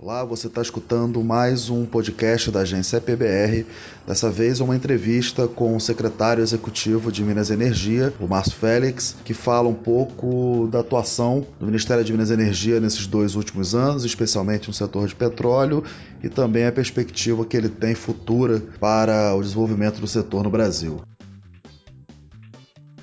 Olá, você está escutando mais um podcast da agência PBR. Dessa vez, uma entrevista com o secretário executivo de Minas Energia, o Márcio Félix, que fala um pouco da atuação do Ministério de Minas Energia nesses dois últimos anos, especialmente no setor de petróleo, e também a perspectiva que ele tem futura para o desenvolvimento do setor no Brasil.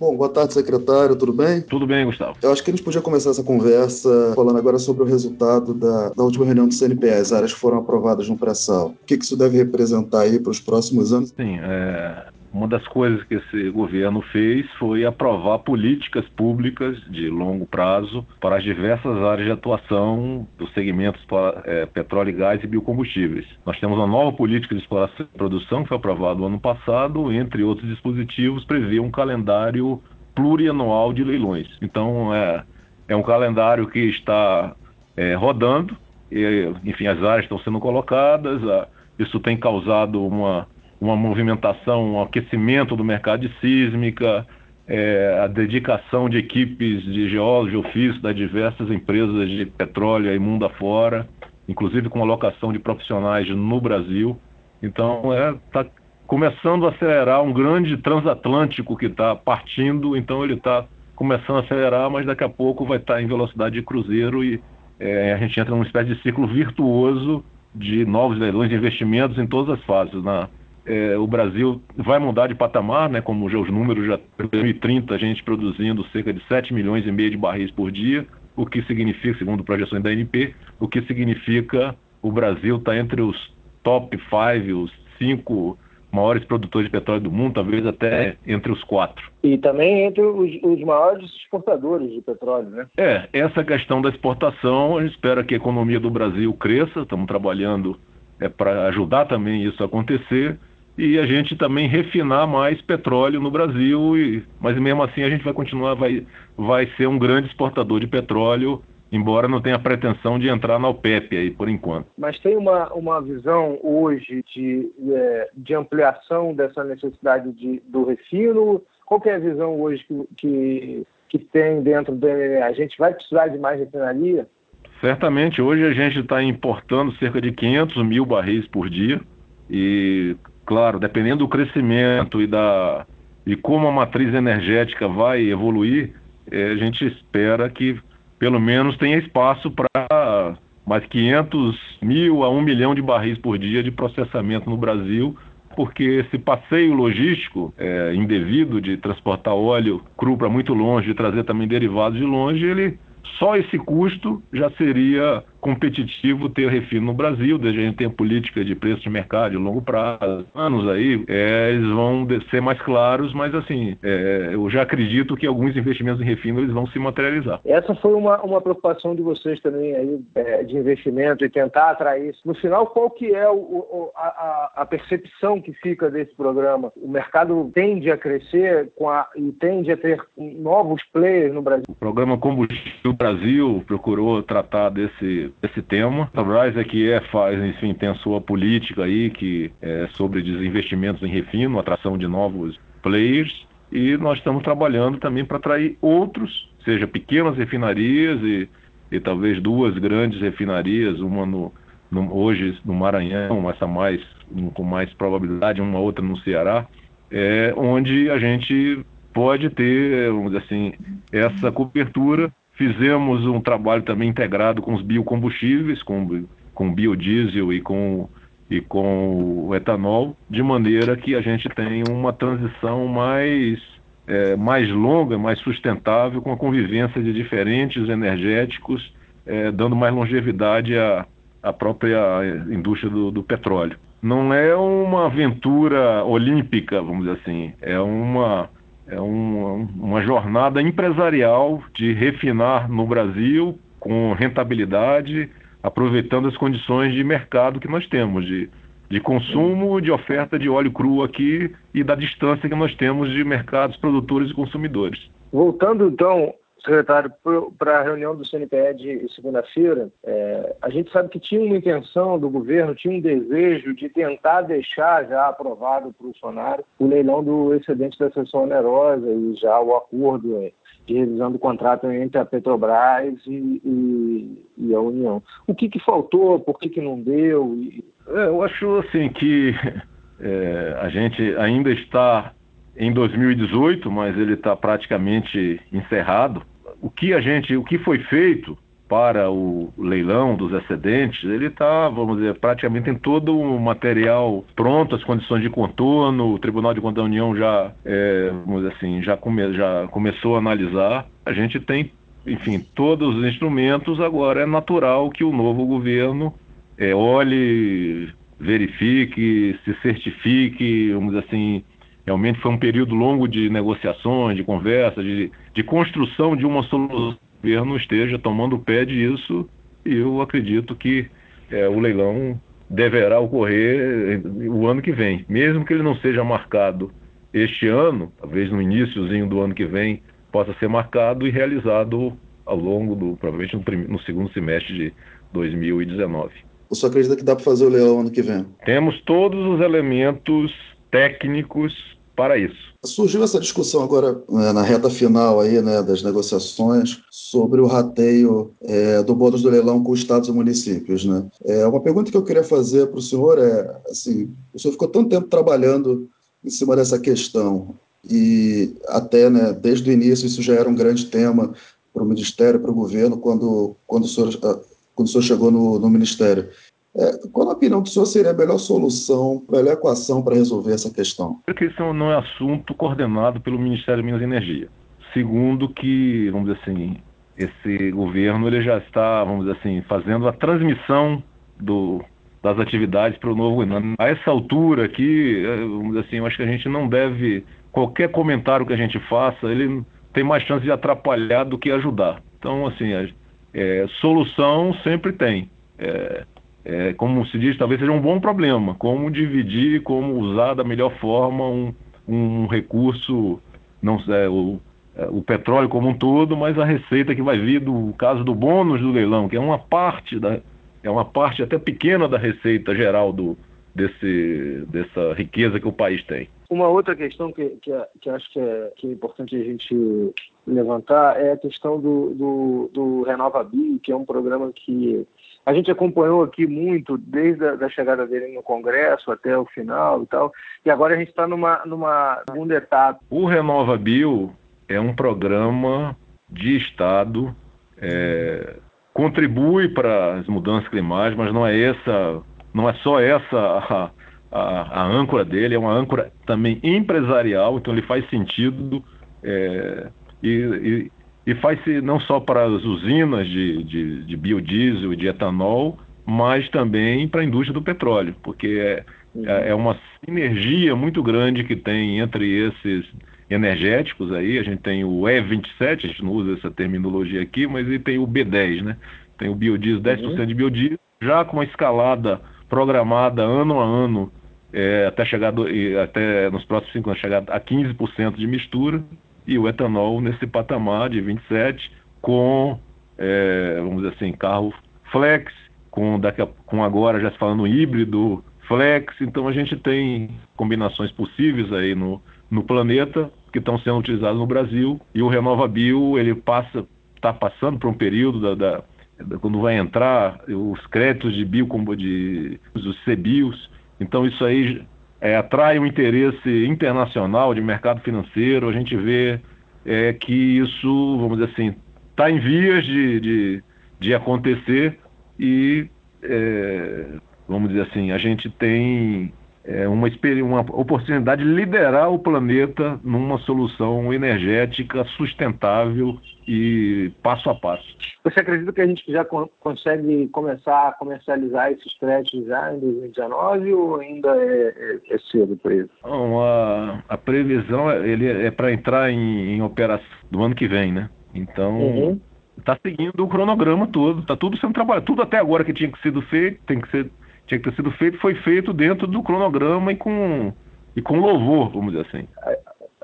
Bom, boa tarde, secretário, tudo bem? Tudo bem, Gustavo. Eu acho que a gente podia começar essa conversa falando agora sobre o resultado da, da última reunião do CNPE, as áreas que foram aprovadas no pré-sal. O que, que isso deve representar aí para os próximos anos? Sim, é, uma das coisas que esse governo fez foi aprovar políticas públicas de longo prazo para as diversas áreas de atuação dos segmentos é, petróleo, gás e biocombustíveis. Nós temos uma nova política de exploração e produção que foi aprovada no ano passado, entre outros dispositivos, prevê um calendário plurianual de leilões. Então, é, é um calendário que está é, rodando, e, enfim, as áreas estão sendo colocadas, a, isso tem causado uma uma movimentação, um aquecimento do mercado de sísmica, é, a dedicação de equipes de geólogos, de ofício das diversas empresas de petróleo e mundo afora, inclusive com alocação de profissionais no Brasil. Então, está é, começando a acelerar um grande transatlântico que está partindo, então ele está começando a acelerar, mas daqui a pouco vai estar tá em velocidade de cruzeiro e é, a gente entra numa espécie de ciclo virtuoso de novos leilões de investimentos em todas as fases, na, é, o Brasil vai mudar de patamar, né, como já os números já em 2030 a gente produzindo cerca de 7 milhões e meio de barris por dia, o que significa, segundo projeções da ANP, o que significa o Brasil está entre os top 5, os cinco maiores produtores de petróleo do mundo, talvez até entre os quatro. E também entre os, os, maiores exportadores de petróleo, né? É, essa questão da exportação, a gente espera que a economia do Brasil cresça, estamos trabalhando é, para ajudar também isso a acontecer e a gente também refinar mais petróleo no Brasil, e, mas mesmo assim a gente vai continuar, vai, vai ser um grande exportador de petróleo, embora não tenha pretensão de entrar na OPEP aí por enquanto. Mas tem uma, uma visão hoje de, é, de ampliação dessa necessidade de, do refino? Qual é a visão hoje que, que, que tem dentro do MMA? A gente vai precisar de mais refinaria? Certamente, hoje a gente está importando cerca de 500 mil barris por dia e Claro, dependendo do crescimento e da e como a matriz energética vai evoluir, eh, a gente espera que pelo menos tenha espaço para mais 500 mil a 1 milhão de barris por dia de processamento no Brasil, porque esse passeio logístico é, indevido de transportar óleo cru para muito longe, de trazer também derivados de longe, ele só esse custo já seria competitivo ter refino no Brasil, desde a gente tem política de preço de mercado de longo prazo, anos aí, é, eles vão ser mais claros, mas assim, é, eu já acredito que alguns investimentos em refino eles vão se materializar. Essa foi uma, uma preocupação de vocês também aí, é, de investimento e tentar atrair isso. No final, qual que é o, o, a, a, percepção que fica desse programa? O mercado tende a crescer a, e tende a ter novos players no Brasil? O programa Combustível Brasil procurou tratar desse esse, tema. A Petrobras é que é, faz, enfim, tem a sua política aí que é sobre desinvestimentos em refino, atração de novos players, e nós estamos trabalhando também para atrair outros, seja pequenas refinarias e, e talvez duas grandes refinarias, uma no, no, hoje no Maranhão, essa mais com mais probabilidade, uma outra no Ceará, é, onde a gente pode ter, vamos dizer assim, essa cobertura Fizemos um trabalho também integrado com os biocombustíveis, com, com biodiesel e com, e com o etanol, de maneira que a gente tenha uma transição mais, é, mais longa, mais sustentável, com a convivência de diferentes energéticos, é, dando mais longevidade à, à própria indústria do, do petróleo. Não é uma aventura olímpica, vamos dizer assim, é uma é um, uma jornada empresarial de refinar no Brasil com rentabilidade, aproveitando as condições de mercado que nós temos, de, de consumo, de oferta de óleo cru aqui e da distância que nós temos de mercados produtores e consumidores. Voltando então secretário, para a reunião do CNPE de segunda-feira, é, a gente sabe que tinha uma intenção do governo, tinha um desejo de tentar deixar já aprovado para o Bolsonaro o leilão do excedente da sessão onerosa e já o acordo é, de revisão do contrato entre a Petrobras e, e, e a União. O que, que faltou? Por que, que não deu? É, eu acho assim que é, a gente ainda está em 2018, mas ele está praticamente encerrado. O que a gente, o que foi feito para o leilão dos excedentes, ele está, vamos dizer, praticamente em todo o material pronto, as condições de contorno, o Tribunal de Contas da União já, é, vamos dizer assim, já, come, já começou a analisar. A gente tem, enfim, todos os instrumentos, agora é natural que o novo governo é, olhe, verifique, se certifique, vamos dizer assim, realmente foi um período longo de negociações, de conversa, de, de construção de uma solução governo esteja tomando pé disso e eu acredito que é, o leilão deverá ocorrer o ano que vem, mesmo que ele não seja marcado este ano, talvez no iníciozinho do ano que vem possa ser marcado e realizado ao longo do, provavelmente no, no segundo semestre de 2019. Você acredita que dá para fazer o leilão ano que vem? Temos todos os elementos técnicos para isso. Surgiu essa discussão agora né, na reta final aí, né, das negociações sobre o rateio é, do bônus do leilão com estados e municípios. Né? É, uma pergunta que eu queria fazer para o senhor é, assim, o senhor ficou tanto tempo trabalhando em cima dessa questão e até né, desde o início isso já era um grande tema para o Ministério, para o governo, quando, quando, o, senhor, ah, quando o senhor chegou no, no Ministério. É, qual a opinião do senhor seria a melhor solução, a melhor equação para resolver essa questão? Porque isso não é assunto coordenado pelo Ministério de Minas e Energia. Segundo que, vamos dizer assim, esse governo ele já está, vamos dizer assim, fazendo a transmissão do, das atividades para o novo governo. A essa altura aqui, é, vamos dizer assim, eu acho que a gente não deve, qualquer comentário que a gente faça, ele tem mais chance de atrapalhar do que ajudar. Então, assim, é, solução sempre tem. É, é, como se diz, talvez seja um bom problema, como dividir, como usar da melhor forma um, um recurso, não é, o, é, o petróleo como um todo, mas a receita que vai vir do caso do bônus do leilão, que é uma parte da, é uma parte até pequena da receita geral do, desse, dessa riqueza que o país tem. Uma outra questão que, que, que acho que é, que é importante a gente levantar é a questão do, do, do Renova Bio, que é um programa que a gente acompanhou aqui muito desde a da chegada dele no Congresso até o final e tal, e agora a gente está numa, numa segunda etapa. O Renova Bio é um programa de Estado, é, contribui para as mudanças climáticas, mas não é essa, não é só essa a, a, a âncora dele, é uma âncora também empresarial, então ele faz sentido é, e, e faz-se não só para as usinas de, de, de biodiesel e de etanol, mas também para a indústria do petróleo, porque é, é, é uma sinergia muito grande que tem entre esses energéticos aí, a gente tem o E27, a gente não usa essa terminologia aqui, mas ele tem o B10, né? Tem o biodiesel, 10% uhum. de biodiesel, já com uma escalada programada ano a ano, é, até chegar do, até nos próximos cinco anos chegar a 15% de mistura, e o etanol nesse patamar de 27, com, é, vamos dizer assim, carro flex, com, daqui a, com agora já se falando híbrido flex, então a gente tem combinações possíveis aí no, no planeta que estão sendo utilizadas no Brasil. E o Renova Bio ele passa está passando por um período da, da, da, quando vai entrar os créditos de bio de os CBIOS então isso aí é, atrai um interesse internacional de mercado financeiro. A gente vê é, que isso, vamos dizer assim, está em vias de, de, de acontecer e, é, vamos dizer assim, a gente tem é, uma, uma oportunidade de liderar o planeta numa solução energética sustentável e passo a passo. Você acredita que a gente já consegue começar a comercializar esses créditos já em 2019 ou ainda é, é, é cedo para isso? Não, a, a previsão é, ele é para entrar em, em, operação do ano que vem, né? Então está uhum. seguindo o cronograma todo, está tudo sendo trabalhado, tudo até agora que tinha que sido feito, tem que ser, tinha que ter sido feito, foi feito dentro do cronograma e com e com louvor, vamos dizer assim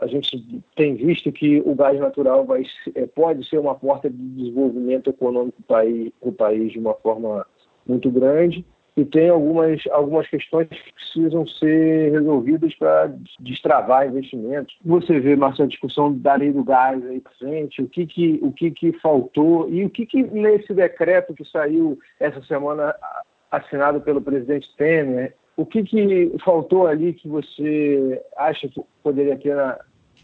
a gente tem visto que o gás natural vai, é, pode ser uma porta de desenvolvimento econômico para o país de uma forma muito grande. e tem algumas, algumas questões que precisam ser resolvidas para destravar investimentos. Você vê, Marcelo, a discussão da lei do gás aí presente, o que que, o que que faltou e o que que nesse decreto que saiu essa semana assinado pelo presidente Temer, o que, que faltou ali que você acha que poderia ter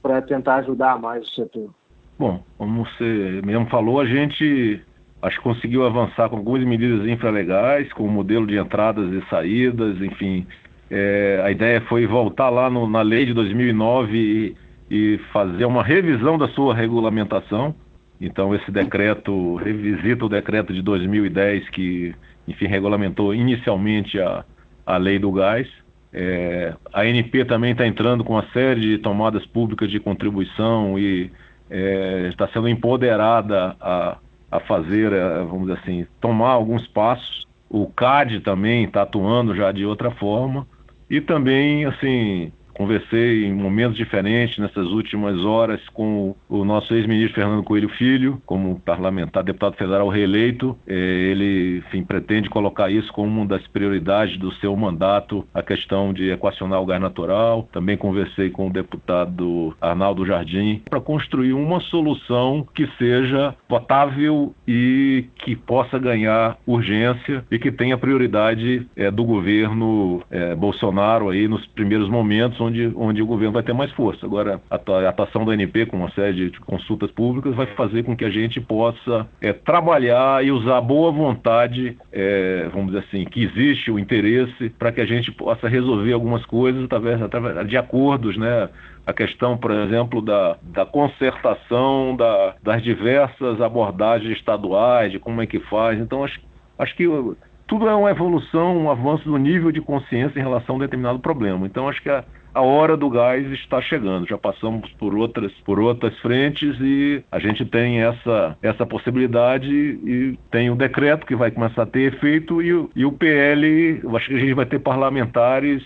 para tentar ajudar mais o setor? Bom, como você mesmo falou, a gente acho que conseguiu avançar com algumas medidas infralegais, com o modelo de entradas e saídas, enfim. É, a ideia foi voltar lá no, na lei de 2009 e, e fazer uma revisão da sua regulamentação. Então, esse decreto revisita o decreto de 2010 que, enfim, regulamentou inicialmente a, a lei do gás. É, a NP também está entrando com uma série de tomadas públicas de contribuição e é, está sendo empoderada a, a fazer, é, vamos dizer assim, tomar alguns passos. O CAD também está atuando já de outra forma. E também, assim, Conversei em momentos diferentes nessas últimas horas com o nosso ex-ministro Fernando Coelho Filho, como parlamentar, deputado federal reeleito. É, ele, enfim, pretende colocar isso como uma das prioridades do seu mandato, a questão de equacionar o gás natural. Também conversei com o deputado Arnaldo Jardim para construir uma solução que seja potável e que possa ganhar urgência e que tenha prioridade é, do governo é, Bolsonaro aí nos primeiros momentos onde, onde o governo vai ter mais força. Agora, a atuação do NP com uma série de consultas públicas vai fazer com que a gente possa é, trabalhar e usar a boa vontade, é, vamos dizer assim, que existe o interesse para que a gente possa resolver algumas coisas através, através de acordos, né? a questão, por exemplo, da, da concertação da, das diversas abordagens estaduais, de como é que faz. Então, acho, acho que tudo é uma evolução, um avanço do nível de consciência em relação a um determinado problema. Então, acho que a, a hora do gás está chegando. Já passamos por outras, por outras frentes e a gente tem essa, essa possibilidade e tem o decreto que vai começar a ter efeito e, e o PL, eu acho que a gente vai ter parlamentares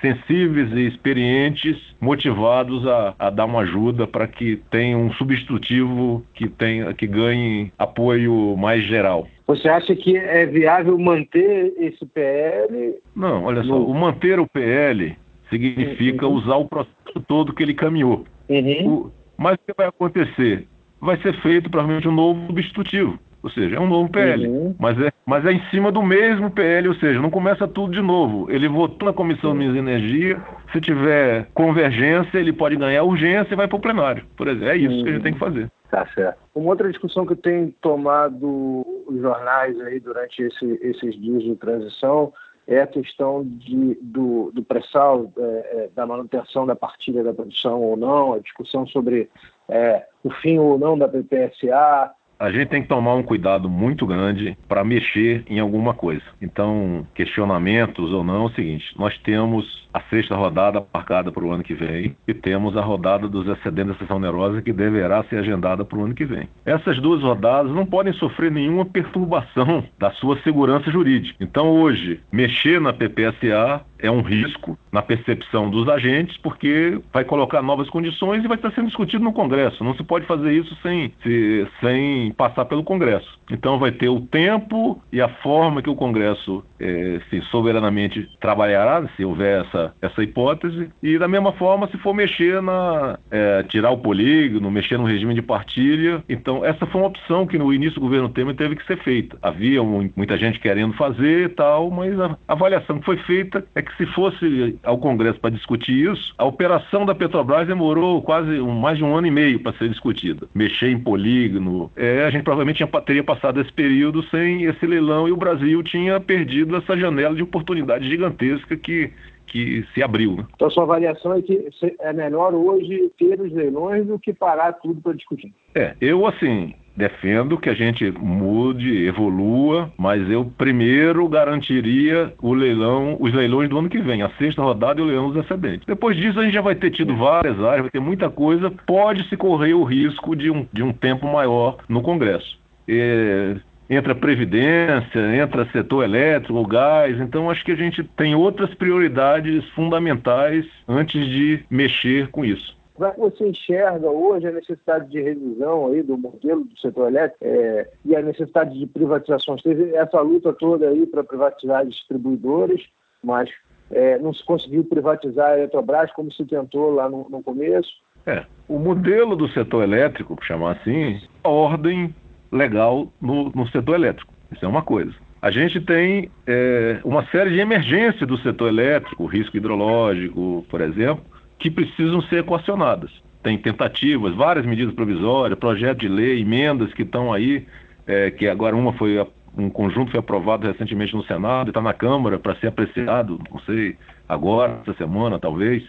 sensíveis e experientes, motivados a, a dar uma ajuda para que tenha um substitutivo que, tenha, que ganhe apoio mais geral. Você acha que é viável manter esse PL? Não, olha só, o manter o PL significa uhum. usar o processo todo que ele caminhou. Uhum. O, mas o que vai acontecer? Vai ser feito provavelmente um novo substitutivo. Ou seja, é um novo PL, uhum. mas, é, mas é em cima do mesmo PL, ou seja, não começa tudo de novo. Ele votou na Comissão de Minas e Energia, se tiver convergência, ele pode ganhar urgência e vai para o plenário. Por exemplo, é isso uhum. que a gente tem que fazer. Tá certo. Uma outra discussão que tem tomado os jornais aí durante esse, esses dias de transição é a questão de, do, do pré-sal, é, é, da manutenção da partilha da produção ou não, a discussão sobre é, o fim ou não da PPSA, a gente tem que tomar um cuidado muito grande para mexer em alguma coisa. Então, questionamentos ou não, é o seguinte: nós temos a sexta rodada marcada para o ano que vem e temos a rodada dos excedentes da sessão onerosa que deverá ser agendada para o ano que vem. Essas duas rodadas não podem sofrer nenhuma perturbação da sua segurança jurídica. Então, hoje, mexer na PPSA é um risco na percepção dos agentes, porque vai colocar novas condições e vai estar sendo discutido no Congresso. Não se pode fazer isso sem, se, sem passar pelo Congresso. Então vai ter o tempo e a forma que o Congresso é, se soberanamente trabalhará, se houver essa, essa hipótese, e da mesma forma se for mexer na. É, tirar o polígono, mexer no regime de partilha. Então, essa foi uma opção que no início do governo Temer teve que ser feita. Havia um, muita gente querendo fazer e tal, mas a avaliação que foi feita é que se fosse ao Congresso para discutir isso, a operação da Petrobras demorou quase um, mais de um ano e meio para ser discutida. Mexer em polígono, é, a gente provavelmente tinha, teria passado esse período sem esse leilão e o Brasil tinha perdido essa janela de oportunidade gigantesca que que se abriu. Né? Então, a sua avaliação é que é melhor hoje ter os leilões do que parar tudo para discutir. É, eu assim, defendo que a gente mude, evolua, mas eu primeiro garantiria o leilão, os leilões do ano que vem, a sexta rodada e o leilão dos excedentes. Depois disso a gente já vai ter tido várias áreas, vai ter muita coisa, pode se correr o risco de um, de um tempo maior no Congresso. E, entra previdência, entra setor elétrico, gás, então acho que a gente tem outras prioridades fundamentais antes de mexer com isso. Como é que você enxerga hoje a necessidade de revisão aí do modelo do setor elétrico é, e a necessidade de privatizações? Teve essa luta toda aí para privatizar as distribuidoras, mas é, não se conseguiu privatizar a Eletrobras como se tentou lá no, no começo. É, o modelo do setor elétrico, chamar assim, a ordem legal no, no setor elétrico. Isso é uma coisa. A gente tem é, uma série de emergências do setor elétrico, risco hidrológico, por exemplo, que precisam ser equacionadas. Tem tentativas, várias medidas provisórias, projeto de lei, emendas que estão aí, é, que agora uma foi um conjunto foi aprovado recentemente no Senado e está na Câmara para ser apreciado, não sei, agora, essa semana, talvez.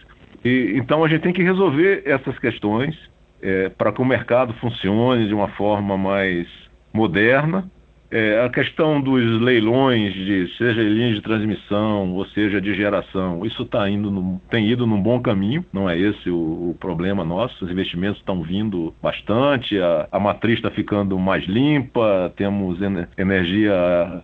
E, então a gente tem que resolver essas questões é, para que o mercado funcione de uma forma mais moderna é, a questão dos leilões, de, seja linhas de transmissão ou seja de geração, isso tá indo no, tem ido num bom caminho, não é esse o, o problema nosso. Os investimentos estão vindo bastante, a, a matriz está ficando mais limpa, temos energia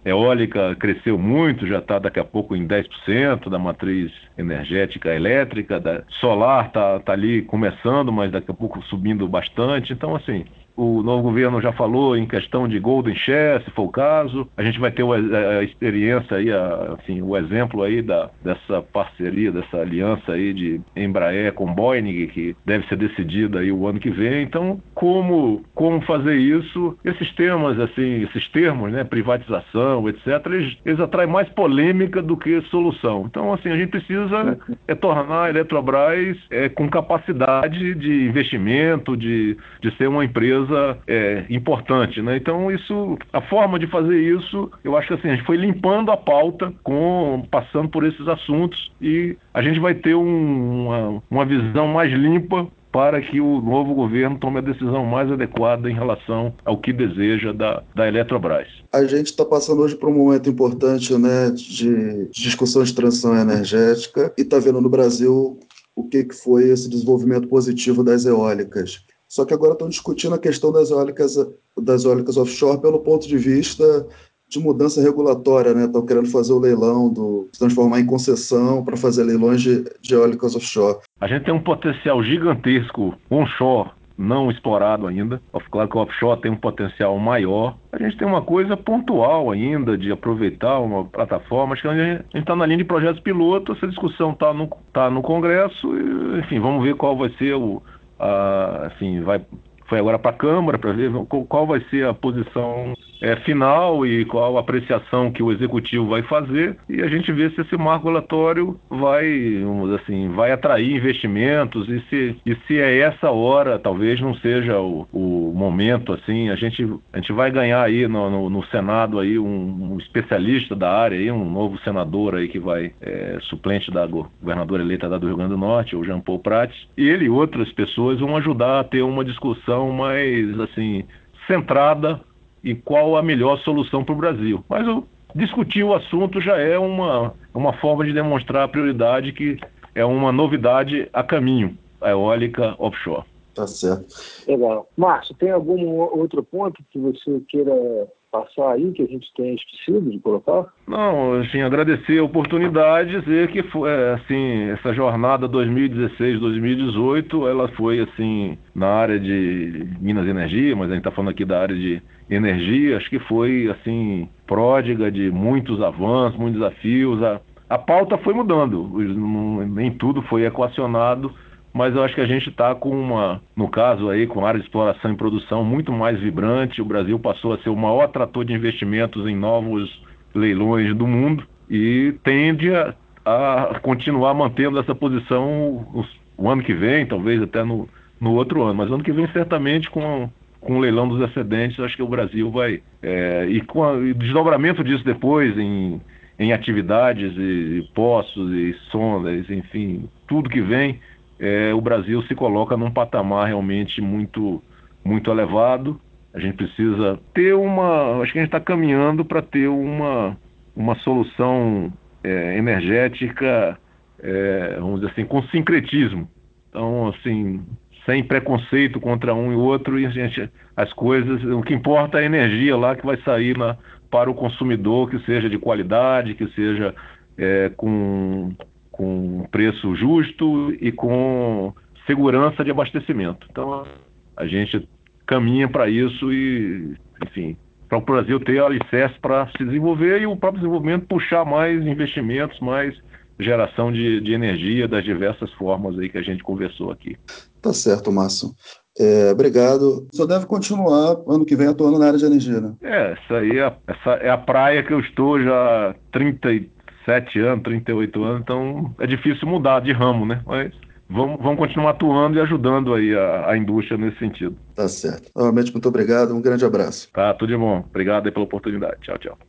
eólica cresceu muito, já está daqui a pouco em 10% da matriz energética elétrica, da, solar está tá ali começando, mas daqui a pouco subindo bastante. Então, assim, o novo governo já falou em questão de Golden Share, se for o caso. A gente vai ter a, a experiência aí, a, assim, o exemplo aí da, dessa parceria, dessa aliança aí de Embraer com Boeing, que deve ser decidida aí o ano que vem. Então, como, como fazer isso? Esses temas, assim, esses termos, né, privatização, etc., eles, eles atraem mais polêmica do que solução. Então, assim, a gente precisa é, tornar a Eletrobras é, com capacidade de investimento, de, de ser uma empresa é, importante, né? Então isso, a forma de fazer isso, eu acho que assim a gente foi limpando a pauta, com passando por esses assuntos e a gente vai ter um, uma, uma visão mais limpa para que o novo governo tome a decisão mais adequada em relação ao que deseja da, da Eletrobras. A gente está passando hoje por um momento importante né, de discussão de transição energética e está vendo no Brasil o que, que foi esse desenvolvimento positivo das eólicas. Só que agora estão discutindo a questão das eólicas, das eólicas offshore pelo ponto de vista de mudança regulatória, né? Estão querendo fazer o leilão, do, transformar em concessão para fazer leilões de, de eólicas offshore. A gente tem um potencial gigantesco onshore não explorado ainda. Claro que o offshore tem um potencial maior. A gente tem uma coisa pontual ainda de aproveitar uma plataforma. Acho que a gente está na linha de projetos piloto. Essa discussão está no, tá no Congresso. E, enfim, vamos ver qual vai ser o, ah, assim, vai, foi agora para a Câmara para ver qual vai ser a posição é, final e qual a apreciação que o executivo vai fazer. E a gente vê se esse marco relatório vai, assim, vai atrair investimentos e se, e se é essa hora, talvez não seja o, o momento, assim, a gente, a gente vai ganhar aí no, no, no Senado aí um, um, especialista da área aí, um novo senador aí que vai, é, suplente da governadora eleita da do Rio Grande do Norte, o Jean Paul Prats, e ele e outras pessoas vão ajudar a ter uma discussão mais, assim, centrada e qual a melhor solução para o Brasil. Mas o, discutir o assunto já é uma, uma forma de demonstrar a prioridade que é uma novidade a caminho, a eólica offshore. Tá certo. Legal. Márcio, tem algum outro ponto que você queira passar aí que a gente tenha esquecido de colocar? Não, assim, agradecer a oportunidade, dizer que foi, é, assim, essa jornada 2016-2018, ela foi assim na área de Minas Energia, mas a gente está falando aqui da área de energia, acho que foi assim pródiga de muitos avanços, muitos desafios. A, a pauta foi mudando, nem tudo foi equacionado mas eu acho que a gente está com uma, no caso aí, com área de exploração e produção muito mais vibrante. O Brasil passou a ser o maior atrator de investimentos em novos leilões do mundo e tende a, a continuar mantendo essa posição o ano que vem, talvez até no, no outro ano. Mas ano que vem, certamente, com, com o leilão dos excedentes, acho que o Brasil vai. É, e com o desdobramento disso depois em, em atividades e poços e sondas, enfim, tudo que vem é, o Brasil se coloca num patamar realmente muito, muito elevado. A gente precisa ter uma. Acho que a gente está caminhando para ter uma, uma solução é, energética, é, vamos dizer assim, com sincretismo. Então, assim, sem preconceito contra um e outro, e a gente, as coisas, o que importa é a energia lá que vai sair na, para o consumidor, que seja de qualidade, que seja é, com com preço justo e com segurança de abastecimento. Então, a gente caminha para isso e, enfim, para o Brasil ter alicerce para se desenvolver e o próprio desenvolvimento puxar mais investimentos, mais geração de, de energia das diversas formas aí que a gente conversou aqui. Tá certo, Márcio. É, obrigado. Só deve continuar ano que vem atuando na área de energia, né? É, essa aí é, essa é a praia que eu estou já há 37 anos, 38 anos, então é difícil mudar de ramo, né? Mas vamos, vamos continuar atuando e ajudando aí a, a indústria nesse sentido. Tá certo. Novamente, muito obrigado. Um grande abraço. Tá, tudo de bom. Obrigado aí pela oportunidade. Tchau, tchau.